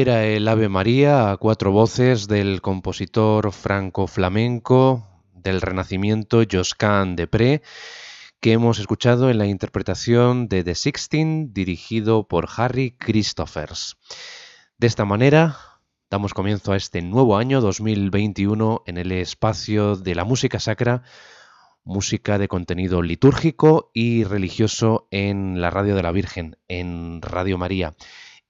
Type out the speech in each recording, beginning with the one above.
Era el Ave María a cuatro voces del compositor franco-flamenco del Renacimiento Josquin Depré, que hemos escuchado en la interpretación de The Sixteen, dirigido por Harry Christophers. De esta manera, damos comienzo a este nuevo año 2021 en el espacio de la música sacra, música de contenido litúrgico y religioso en la Radio de la Virgen, en Radio María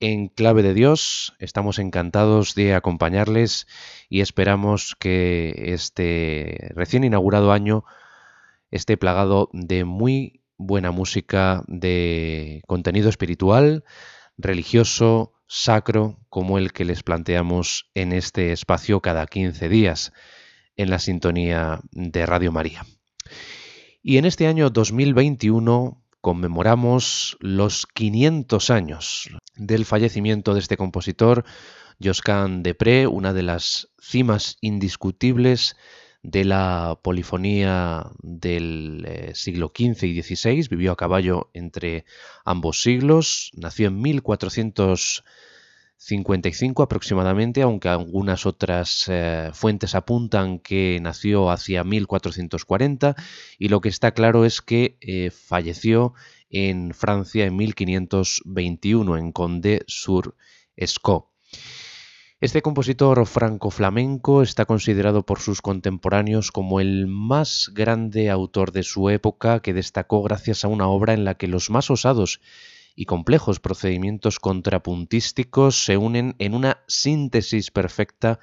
en Clave de Dios. Estamos encantados de acompañarles y esperamos que este recién inaugurado año esté plagado de muy buena música, de contenido espiritual, religioso, sacro, como el que les planteamos en este espacio cada 15 días en la sintonía de Radio María. Y en este año 2021 conmemoramos los 500 años del fallecimiento de este compositor, Josquin Depré, una de las cimas indiscutibles de la polifonía del eh, siglo XV y XVI, vivió a caballo entre ambos siglos, nació en 1400 55 aproximadamente, aunque algunas otras eh, fuentes apuntan que nació hacia 1440 y lo que está claro es que eh, falleció en Francia en 1521 en Condé-sur-Escaut. Este compositor franco-flamenco está considerado por sus contemporáneos como el más grande autor de su época que destacó gracias a una obra en la que los más osados y complejos procedimientos contrapuntísticos se unen en una síntesis perfecta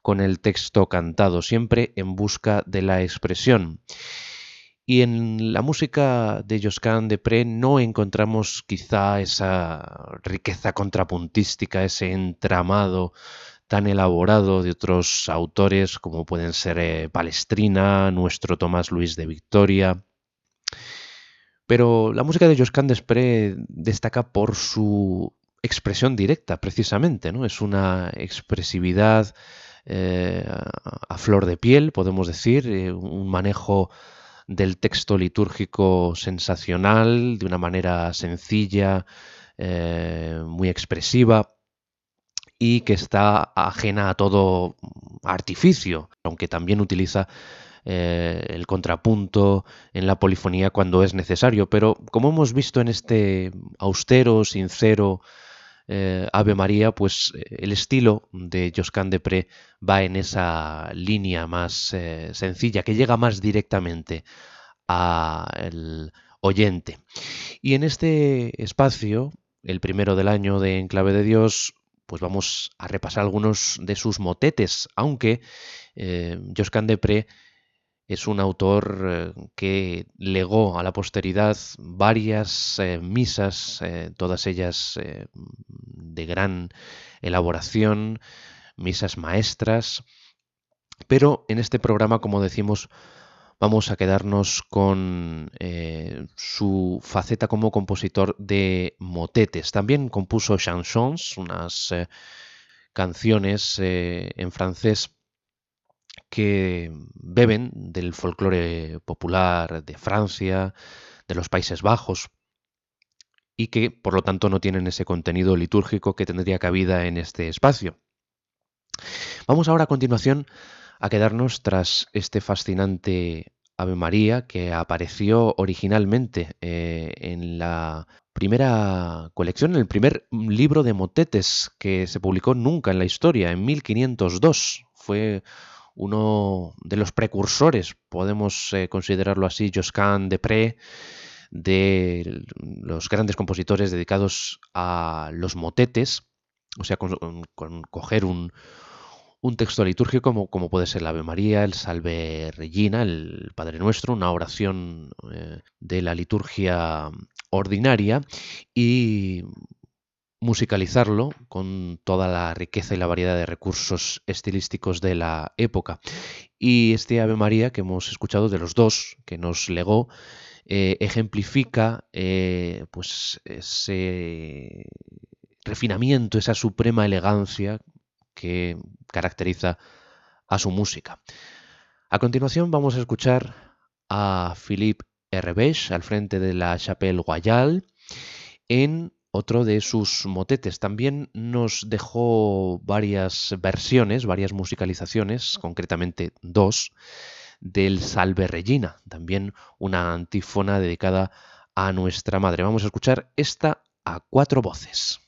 con el texto cantado, siempre en busca de la expresión. Y en la música de Josquin Depré no encontramos quizá esa riqueza contrapuntística, ese entramado tan elaborado de otros autores como pueden ser eh, Palestrina, nuestro Tomás Luis de Victoria. Pero la música de Josquin Desprez destaca por su expresión directa, precisamente, ¿no? Es una expresividad eh, a flor de piel, podemos decir, eh, un manejo del texto litúrgico sensacional, de una manera sencilla, muy expresiva y que está ajena a todo artificio, aunque también utiliza eh, el contrapunto en la polifonía cuando es necesario. Pero como hemos visto en este austero, sincero eh, Ave María, pues eh, el estilo de Josquin Depré va en esa línea más sencilla, que llega más directamente al oyente. Y en este espacio, el primero del año de Enclave de Dios, pues vamos a repasar algunos de sus motetes, aunque eh, Josquin Depré es un autor eh, que legó a la posteridad varias eh, misas, todas ellas de gran elaboración, misas maestras, pero en este programa, como decimos, vamos a quedarnos con eh, su faceta como compositor de motetes. También compuso chansons, unas eh, canciones eh, en francés que beben del folclore popular de Francia, de los Países Bajos, y que por lo tanto no tienen ese contenido litúrgico que tendría cabida en este espacio. Vamos ahora a continuación a quedarnos tras este fascinante Ave María que apareció originalmente eh, en la primera colección, en el primer libro de motetes que se publicó nunca en la historia, en 1502. Fue uno de los precursores, podemos eh, considerarlo así, Josquin de Pré, de los grandes compositores dedicados a los motetes, o sea, con coger un, un texto litúrgico como, como, puede ser la Ave María, el Salve Regina, el Padre Nuestro, una oración eh, de la liturgia ordinaria y musicalizarlo con toda la riqueza y la variedad de recursos estilísticos de la época. Y este Ave María que hemos escuchado de los dos que nos legó, eh, ejemplifica eh, pues ese refinamiento, esa suprema elegancia que caracteriza a su música. A continuación vamos a escuchar a Philippe Herbesch al frente de la Chapelle Royale en otro de sus motetes. También nos dejó varias versiones, varias musicalizaciones, concretamente dos, del Salve Regina, también una antífona dedicada a nuestra madre. Vamos a escuchar esta a cuatro voces.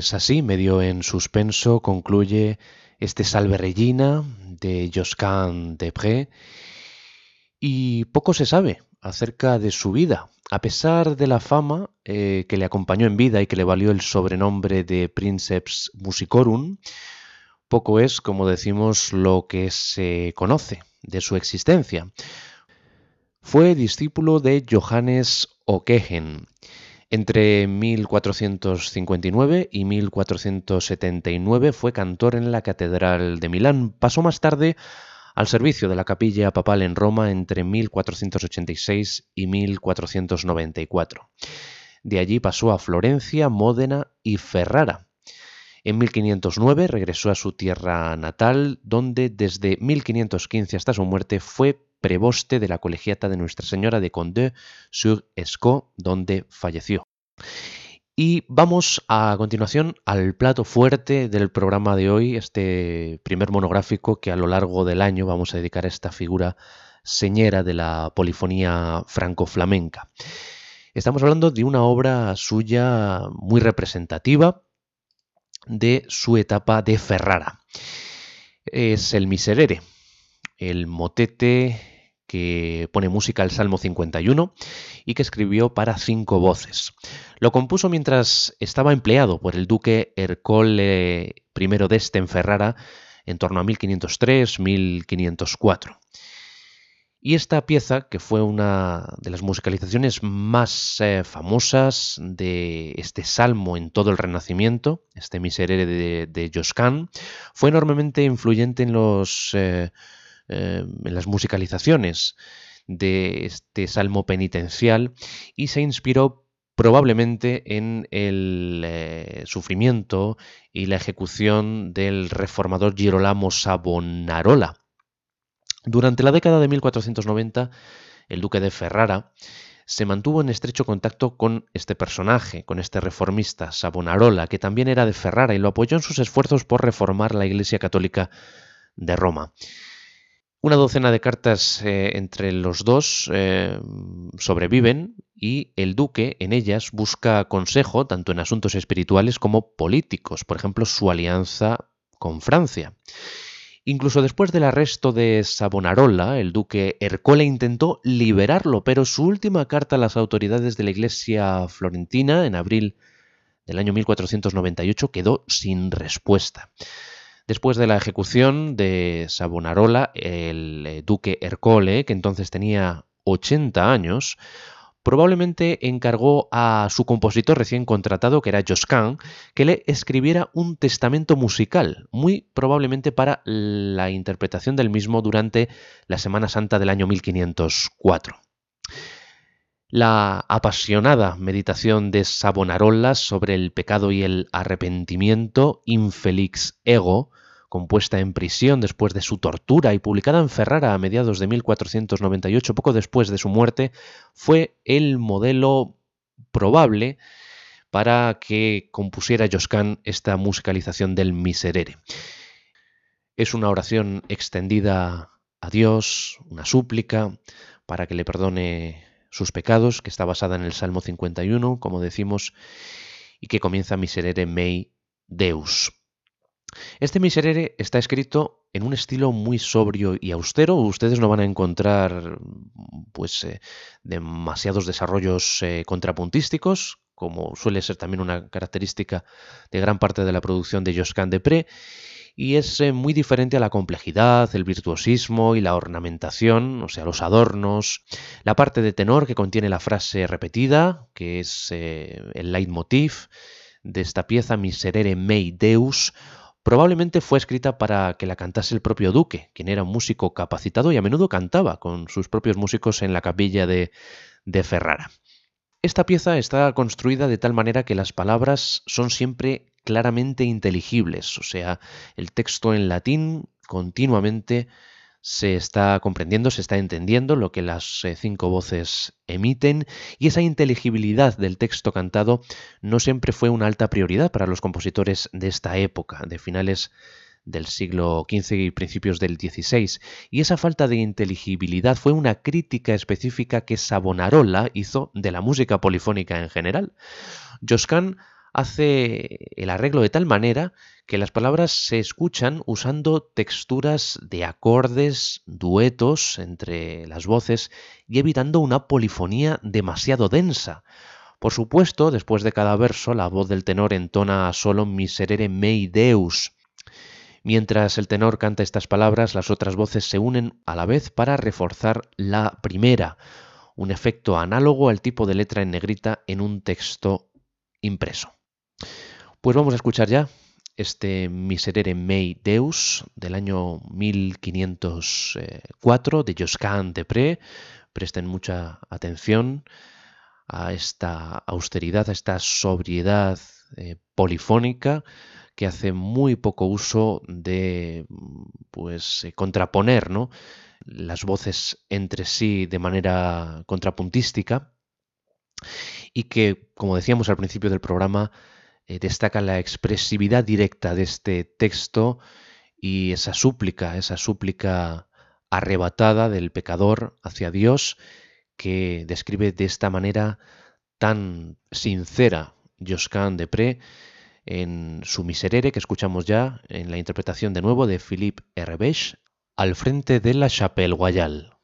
Así, medio en suspenso, concluye este Salve Regina de Josquin Depré y poco se sabe acerca de su vida. A pesar de la fama eh, que le acompañó en vida y que le valió el sobrenombre de Princeps Musicorum, poco es, como decimos, lo que se conoce de su existencia. Fue discípulo de Johannes Ockeghen. Entre 1459 y 1479 fue cantor en la Catedral de Milán. Pasó más tarde al servicio de la capilla papal en Roma entre 1486 y 1494. De allí pasó a Florencia, Módena y Ferrara. En 1509 regresó a su tierra natal, donde desde 1515 hasta su muerte fue preboste de la colegiata de Nuestra Señora de Condé-sur-Escaut, donde falleció. Y vamos a continuación al plato fuerte del programa de hoy, este primer monográfico que a lo largo del año vamos a dedicar a esta figura señera de la polifonía franco-flamenca. Estamos hablando de una obra suya muy representativa de su etapa de Ferrara. Es el Miserere, el motete que pone música al Salmo 51 y que escribió para cinco voces. Lo compuso mientras estaba empleado por el duque Ercole I d'Este en Ferrara en torno a 1503-1504. Y esta pieza, que fue una de las musicalizaciones más eh, famosas de este salmo en todo el Renacimiento, este miserere de, de fue enormemente influyente en los eh, eh, en las musicalizaciones de este salmo penitencial y se inspiró probablemente en el eh, sufrimiento y la ejecución del reformador Girolamo Savonarola. Durante la década de 1490, el duque de Ferrara se mantuvo en estrecho contacto con este personaje, con este reformista, Savonarola, que también era de Ferrara y lo apoyó en sus esfuerzos por reformar la Iglesia Católica de Roma. Una docena de cartas eh, entre los dos eh, sobreviven y el duque en ellas busca consejo tanto en asuntos espirituales como políticos, por ejemplo su alianza con Francia. Incluso después del arresto de Savonarola, el duque Ercole intentó liberarlo, pero su última carta a las autoridades de la iglesia florentina en abril del año 1498 quedó sin respuesta. Después de la ejecución de Savonarola, el eh, duque Ercole, que entonces tenía 80 años, probablemente encargó a su compositor recién contratado, que era Josquin, que le escribiera un testamento musical, muy probablemente para la interpretación del mismo durante la Semana Santa del año 1504. La apasionada meditación de Savonarola sobre el pecado y el arrepentimiento, Infelix Ego, compuesta en prisión después de su tortura y publicada en Ferrara a mediados de 1498, poco después de su muerte, fue el modelo probable para que compusiera Josquin esta musicalización del Miserere. Es una oración extendida a Dios, una súplica para que le perdone sus pecados, que está basada en el Salmo 51, como decimos, y que comienza Miserere mei Deus. Este Miserere está escrito en un estilo muy sobrio y austero. Ustedes no van a encontrar pues eh, demasiados desarrollos eh, contrapuntísticos, como suele ser también una característica de gran parte de la producción de Josquin Depré, y es eh, muy diferente a la complejidad, el virtuosismo y la ornamentación, o sea, los adornos, la parte de tenor que contiene la frase repetida, que es el leitmotiv de esta pieza Miserere mei Deus, Probablemente fue escrita para que la cantase el propio duque, quien era un músico capacitado y a menudo cantaba con sus propios músicos en la capilla de, de Ferrara. Esta pieza está construida de tal manera que las palabras son siempre claramente inteligibles, o sea, el texto en latín continuamente se está comprendiendo, se está entendiendo lo que las eh, cinco voces emiten y esa inteligibilidad del texto cantado no siempre fue una alta prioridad para los compositores de esta época, de finales del siglo XV y principios del XVI, y esa falta de inteligibilidad fue una crítica específica que Savonarola hizo de la música polifónica en general. Josquin hace el arreglo de tal manera que las palabras se escuchan usando texturas de acordes, duetos entre las voces y evitando una polifonía demasiado densa. Por supuesto, después de cada verso, la voz del tenor entona solo miserere mei deus. Mientras el tenor canta estas palabras, las otras voces se unen a la vez para reforzar la primera, un efecto análogo al tipo de letra en negrita en un texto impreso. Pues vamos a escuchar ya este Miserere Mei Deus del año 1504 de Josquin de Pré. Presten mucha atención a esta austeridad, a esta sobriedad eh, polifónica que hace muy poco uso de pues eh, contraponer ¿no? las voces entre sí de manera contrapuntística y que, como decíamos al principio del programa, eh, destaca la expresividad directa de este texto y esa súplica, esa súplica arrebatada del pecador hacia Dios que describe de esta manera tan sincera Josquin de Pré en su Miserere que escuchamos ya en la interpretación de nuevo de Philippe Herbech al frente de la Chapelle Royale.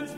et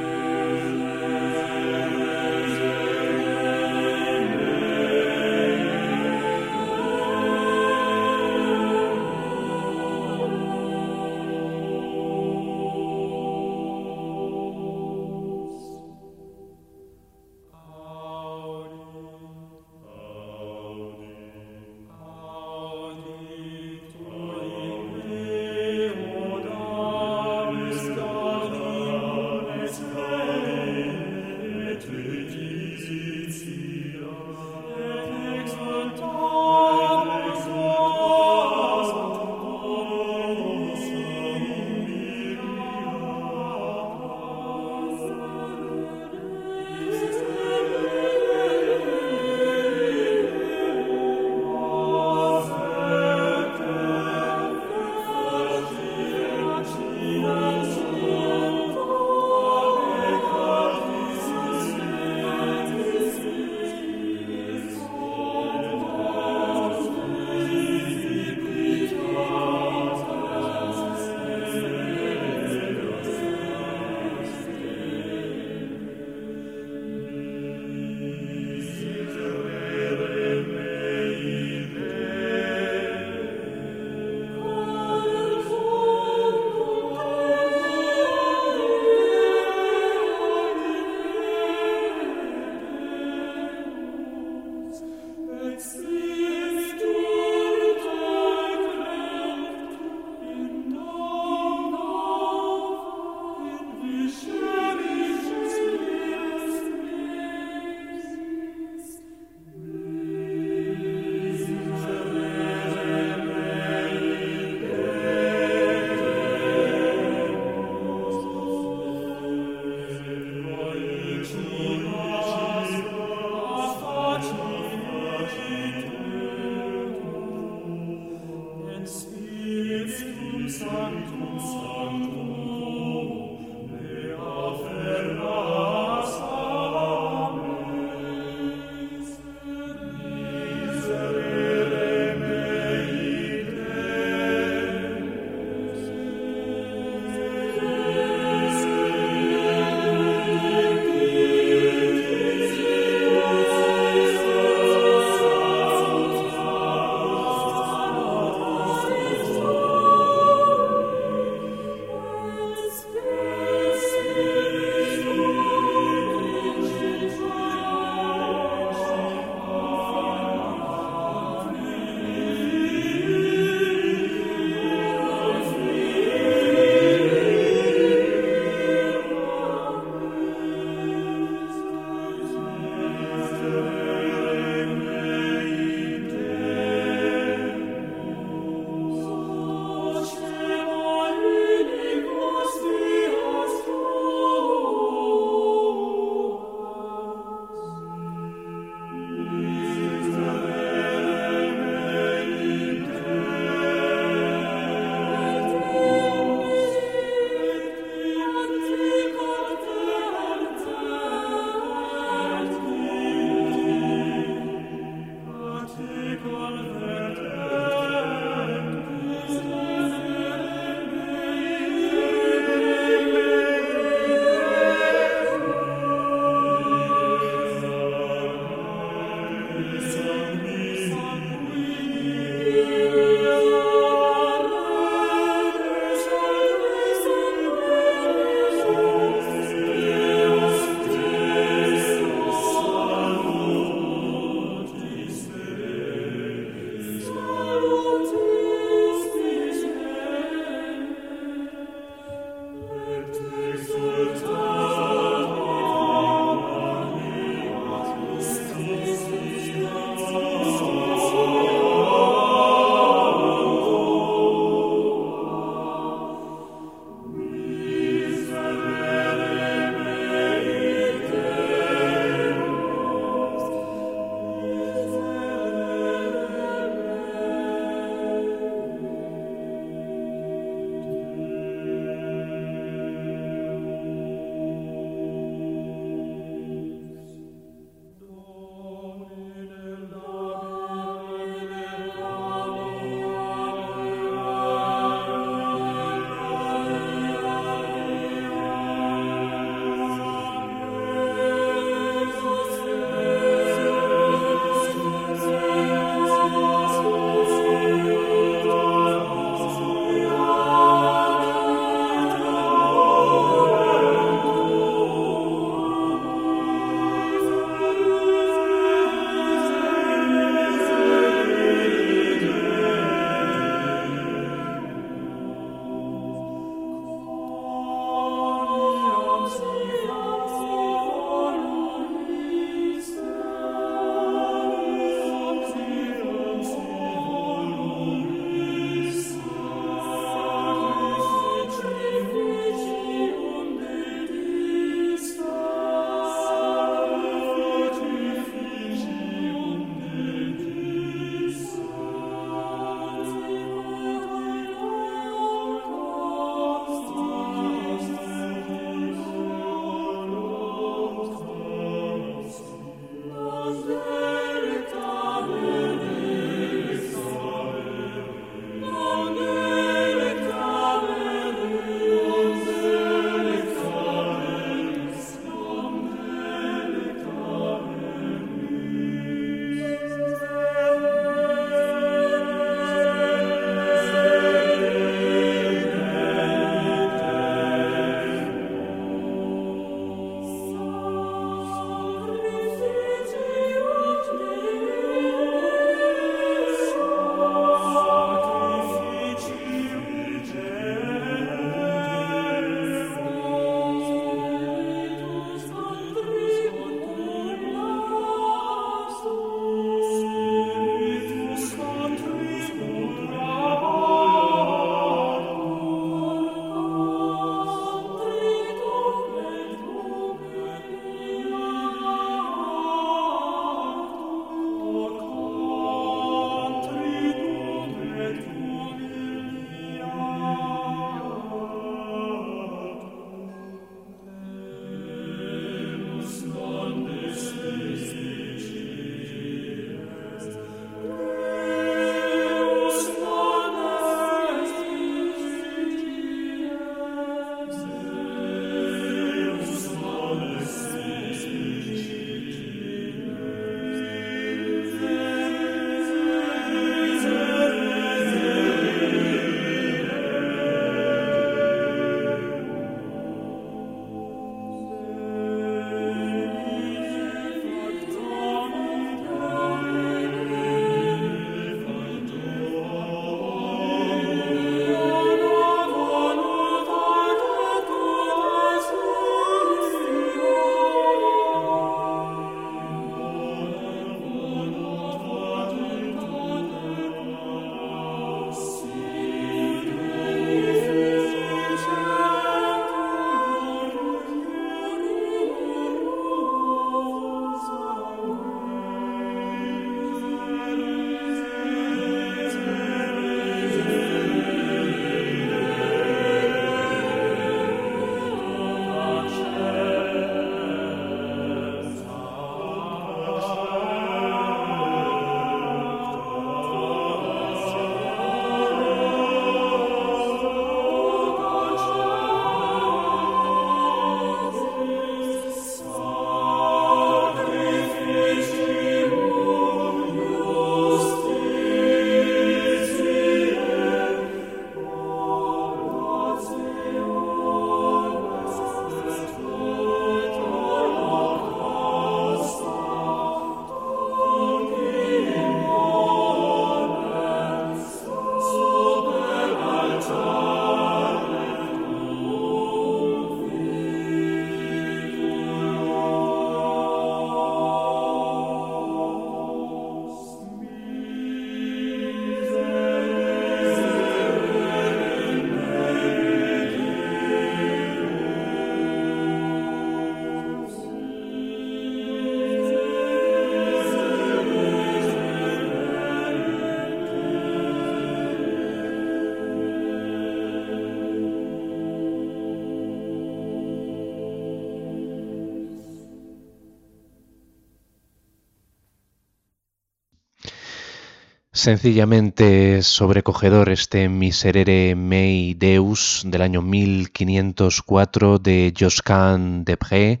Sencillamente sobrecogedor este Miserere Mei Deus del año 1504 de Josquin de Pré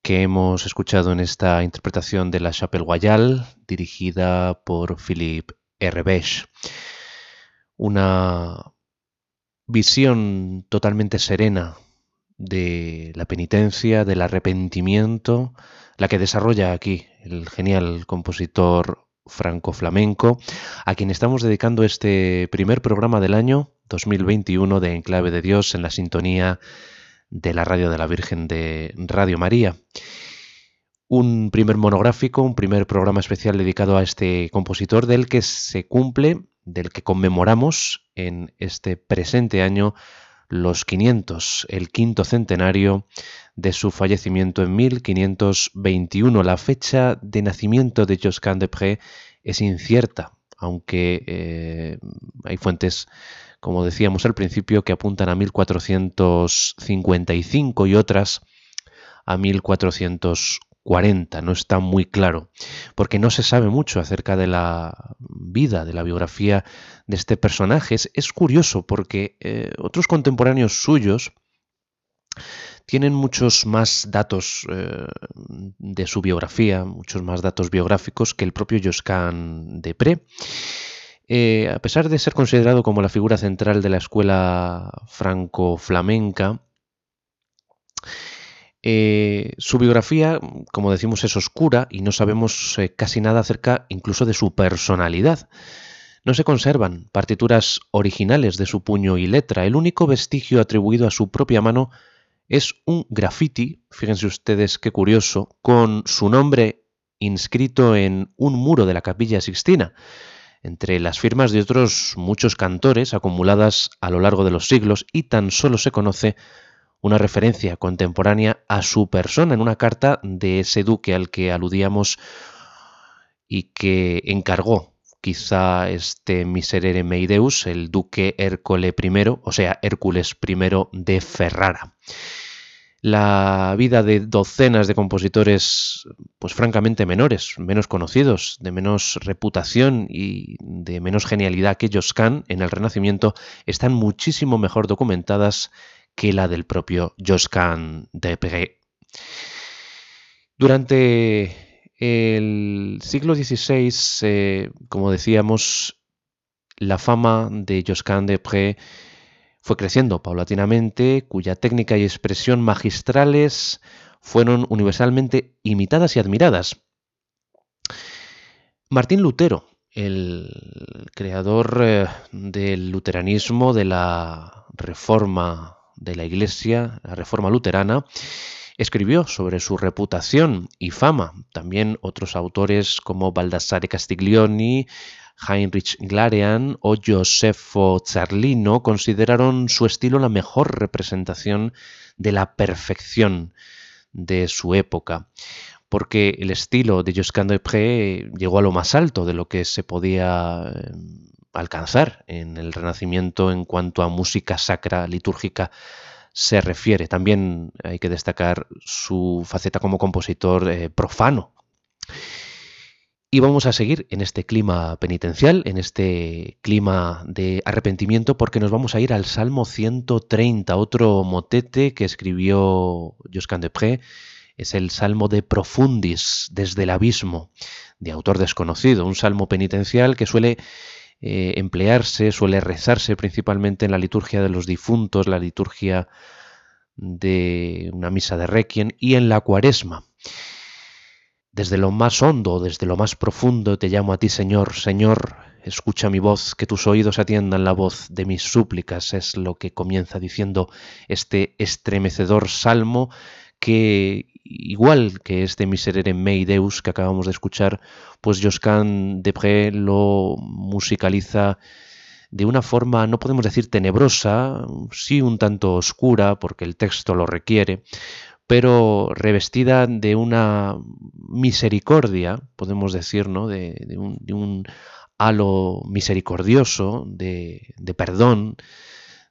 que hemos escuchado en esta interpretación de la Chapelle Royale dirigida por Philippe Herbech. Una visión totalmente serena de la penitencia, del arrepentimiento, la que desarrolla aquí el genial compositor franco-flamenco, a quien estamos dedicando este primer programa del año 2021 de Enclave de Dios en la sintonía de la Radio de la Virgen de Radio María. Un primer monográfico, un primer programa especial dedicado a este compositor del que se cumple, del que conmemoramos en este presente año los 500, el quinto centenario de su fallecimiento en 1521. La fecha de nacimiento de Josquin de Pré es incierta, aunque eh, hay fuentes, como decíamos al principio, que apuntan a 1455 y otras a 1440. No está muy claro, porque no se sabe mucho acerca de la vida, de la biografía de este personaje. Es, curioso porque eh, otros contemporáneos suyos tienen muchos más datos eh, de su biografía, muchos más datos biográficos que el propio Josquin de Pré. Eh, a pesar de ser considerado como la figura central de la escuela franco-flamenca, su biografía, como decimos, es oscura y no sabemos casi nada acerca incluso de su personalidad. No se conservan partituras originales de su puño y letra. El único vestigio atribuido a su propia mano es un graffiti, fíjense ustedes qué curioso, con su nombre inscrito en un muro de la capilla Sixtina, entre las firmas de otros muchos cantores acumuladas a lo largo de los siglos y tan solo se conoce una referencia contemporánea a su persona en una carta de ese duque al que aludíamos y que encargó quizá este Miserere Meideus, el duque Hércole I, o sea, Hércules I de Ferrara. La vida de docenas de compositores, pues francamente menores, menos conocidos, de menos reputación y de menos genialidad que Josquin en el Renacimiento, están muchísimo mejor documentadas que la del propio Josquin de Pré. Durante el siglo XVI, eh, como decíamos, la fama de Josquin de Pré fue creciendo paulatinamente, cuya técnica y expresión magistrales fueron universalmente imitadas y admiradas. Martín Lutero, el creador eh, del luteranismo, de la reforma de la Iglesia, la reforma luterana, escribió sobre su reputación y fama. También otros autores como Baldassare Castiglioni, Heinrich Glarean o Josefo Zarlino consideraron su estilo la mejor representación de la perfección de su época, porque el estilo de Josquin Pré llegó a lo más alto de lo que se podía eh, alcanzar en el Renacimiento en cuanto a música sacra litúrgica se refiere. También hay que destacar su faceta como compositor eh, profano. Y vamos a seguir en este clima penitencial, en este clima de arrepentimiento, porque nos vamos a ir al Salmo 130, otro motete que escribió Josquin de Pré. Es el Salmo de Profundis, desde el abismo, de autor desconocido, un salmo penitencial que suele eh, emplearse, suele rezarse principalmente en la liturgia de los difuntos, la liturgia de una misa de requiem y en la cuaresma. Desde lo más hondo, desde lo más profundo te llamo a ti, Señor, Señor, escucha mi voz, que tus oídos atiendan la voz de mis súplicas, es lo que comienza diciendo este estremecedor salmo que igual que este Miserere Mei Deus que acabamos de escuchar, pues Josquin Depré lo musicaliza de una forma, no podemos decir tenebrosa, sí un tanto oscura, porque el texto lo requiere, pero revestida de una misericordia, podemos decir, ¿no? de, un, halo misericordioso, de, de perdón,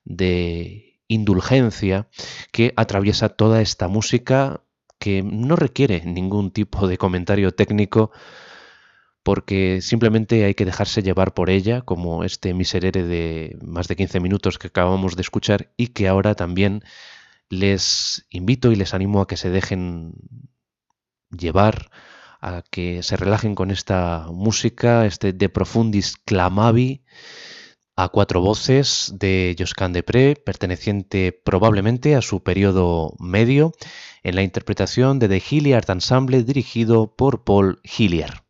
de indulgencia, que atraviesa toda esta música que no requiere ningún tipo de comentario técnico porque simplemente hay que dejarse llevar por ella, como este miserere de más de 15 minutos que acabamos de escuchar y que ahora también les invito y les animo a que se dejen llevar, a que se relajen con esta música, este De Profundis Clamavi a cuatro voces de Josquin Depré, perteneciente probablemente a su periodo medio, en la interpretación de The Hilliard Ensemble dirigido por Paul Hilliard.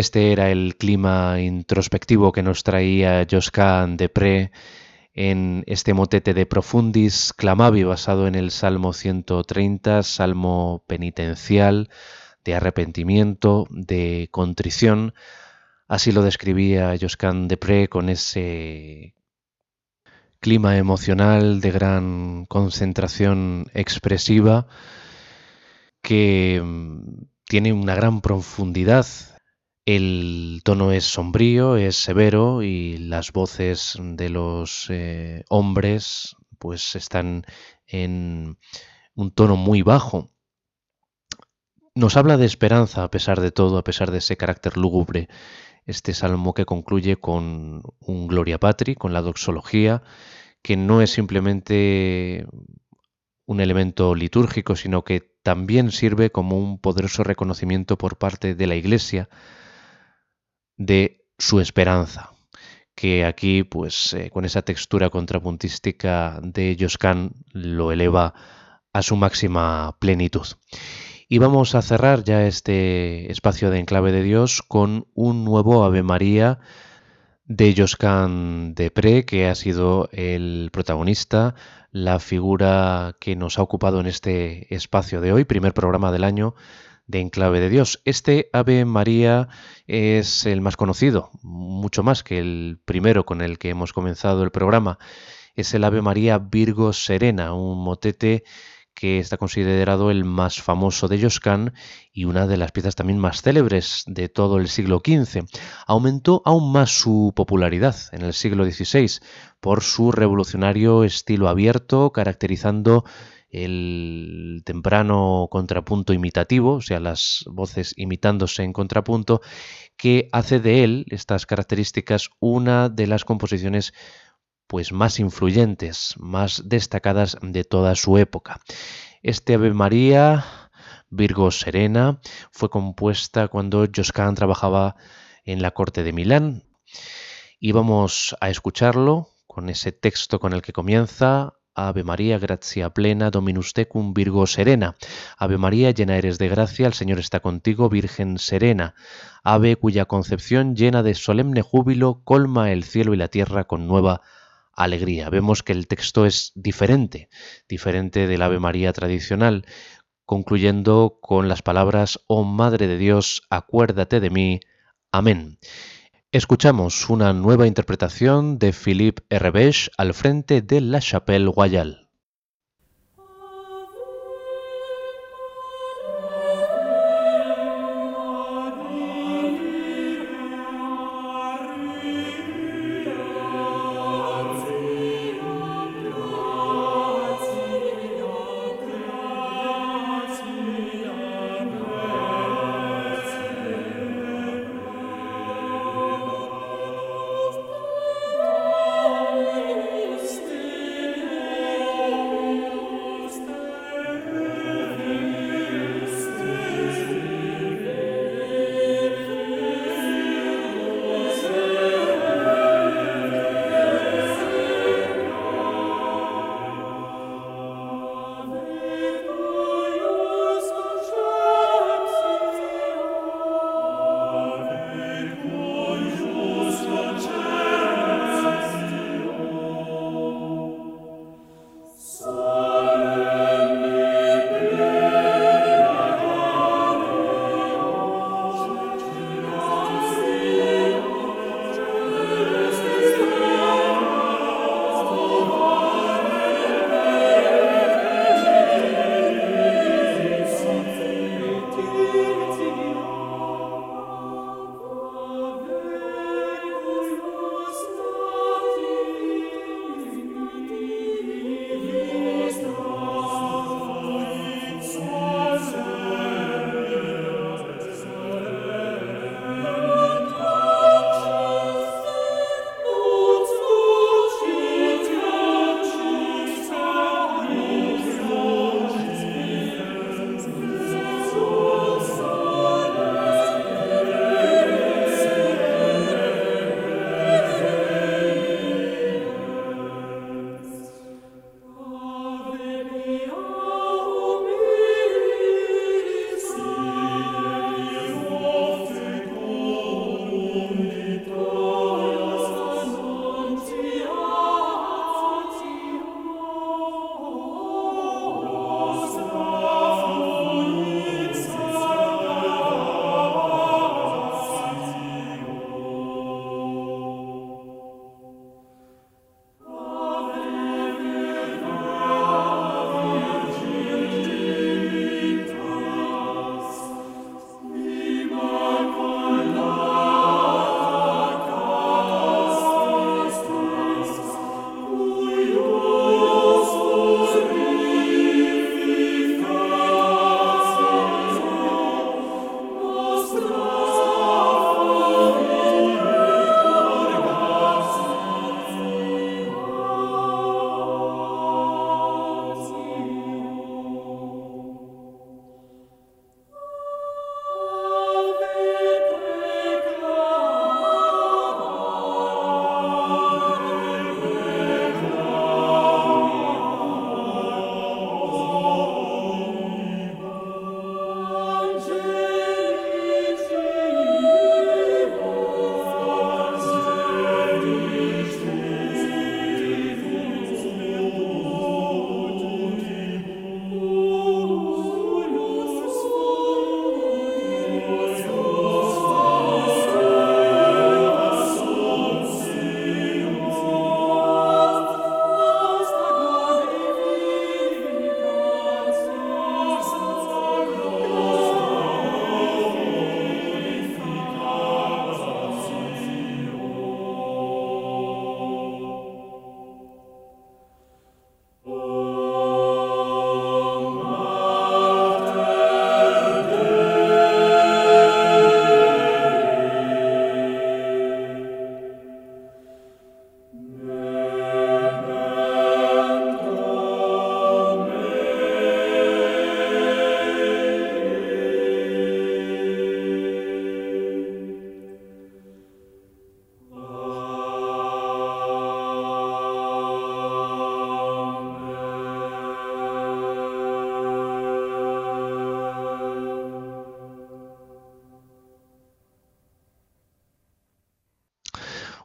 Este era el clima introspectivo que nos traía Josquin Depré en este motete de Profundis Clamavi basado en el Salmo 130, salmo penitencial, de arrepentimiento, de contrición. Así lo describía Josquin Depré con ese clima emocional de gran concentración expresiva que mm, tiene una gran profundidad el tono es sombrío, es severo y las voces de los eh, hombres pues están en un tono muy bajo. Nos habla de esperanza a pesar de todo, a pesar de ese carácter lúgubre. Este salmo que concluye con un Gloria Patri, con la doxología, que no es simplemente un elemento litúrgico, sino que también sirve como un poderoso reconocimiento por parte de la Iglesia de su esperanza, que aquí, pues, eh, con esa textura contrapuntística de Joscan lo eleva a su máxima plenitud. Y vamos a cerrar ya este espacio de enclave de Dios con un nuevo Ave María de Joscan Pre, que ha sido el protagonista, la figura que nos ha ocupado en este espacio de hoy, primer programa del año de Enclave de Dios. Este Ave María es el más conocido, mucho más que el primero con el que hemos comenzado el programa. Es el Ave María Virgo Serena, un motete que está considerado el más famoso de Josquin y una de las piezas también más célebres de todo el siglo XV. Aumentó aún más su popularidad en el siglo XVI por su revolucionario estilo abierto, caracterizando el temprano contrapunto imitativo, o sea, las voces imitándose en contrapunto, que hace de él, estas características, una de las composiciones pues más influyentes, más destacadas de toda su época. Este Ave María, Virgo Serena, fue compuesta cuando Josquin trabajaba en la corte de Milán y vamos a escucharlo con ese texto con el que comienza Ave María, gracia plena, Dominus tecum, Virgo serena. Ave María, llena eres de gracia, el Señor está contigo, Virgen serena. Ave cuya concepción llena de solemne júbilo colma el cielo y la tierra con nueva alegría. Vemos que el texto es diferente, diferente del Ave María tradicional, concluyendo con las palabras, Oh Madre de Dios, acuérdate de mí. Amén. Escuchamos una nueva interpretación de Philippe Herbesch al frente de La Chapelle Royale.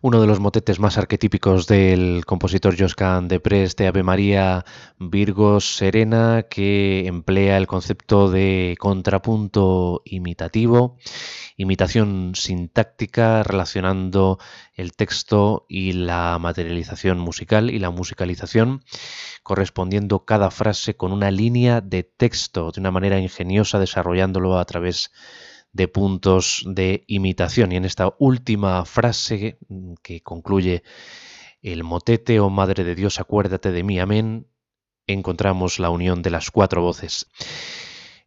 Uno de los motetes más arquetípicos del compositor Joscan de este Ave María Virgo Serena, que emplea el concepto de contrapunto imitativo, imitación sintáctica, relacionando el texto y la materialización musical y la musicalización, correspondiendo cada frase con una línea de texto de una manera ingeniosa, desarrollándolo a través de de puntos de imitación. Y en esta última frase mm, que concluye el motete, oh Madre de Dios, acuérdate de mí, amén, encontramos la unión de las cuatro voces.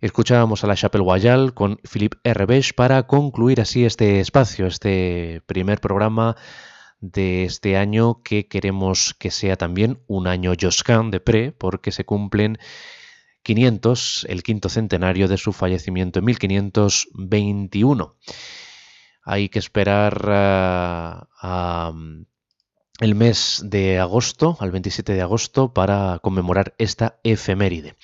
Escuchábamos a la Chapelle Royale con Philippe Herbech para concluir así este espacio, este primer programa de este año que queremos que sea también un año Josquin de Pré, porque se cumplen 500, el quinto centenario de su fallecimiento en 1521. Hay que esperar uh, el mes de agosto, al 27 de agosto, para conmemorar esta efeméride.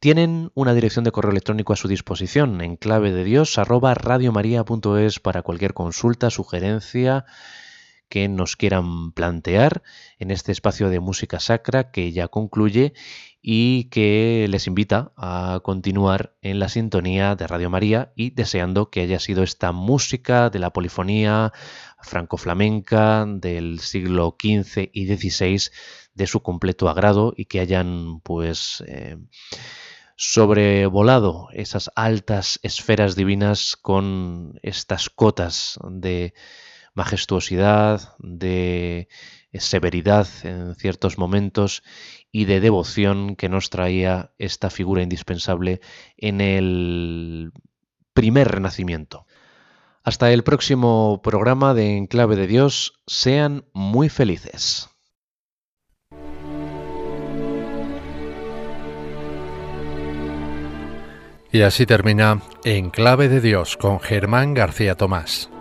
Tienen una dirección de correo electrónico a su disposición en clave de Dios arroba para cualquier consulta, sugerencia que nos quieran plantear en este espacio de música sacra que ya concluye y que les invita a continuar en la sintonía de Radio María y deseando que haya sido esta música de la polifonía franco-flamenca del siglo XV y XVI de su completo agrado y que hayan pues eh, sobrevolado esas altas esferas divinas con estas cotas de majestuosidad, de severidad en ciertos momentos y de devoción que nos traía esta figura indispensable en el primer renacimiento. Hasta el próximo programa de Enclave de Dios, sean muy felices. Y así termina Enclave de Dios con Germán García Tomás.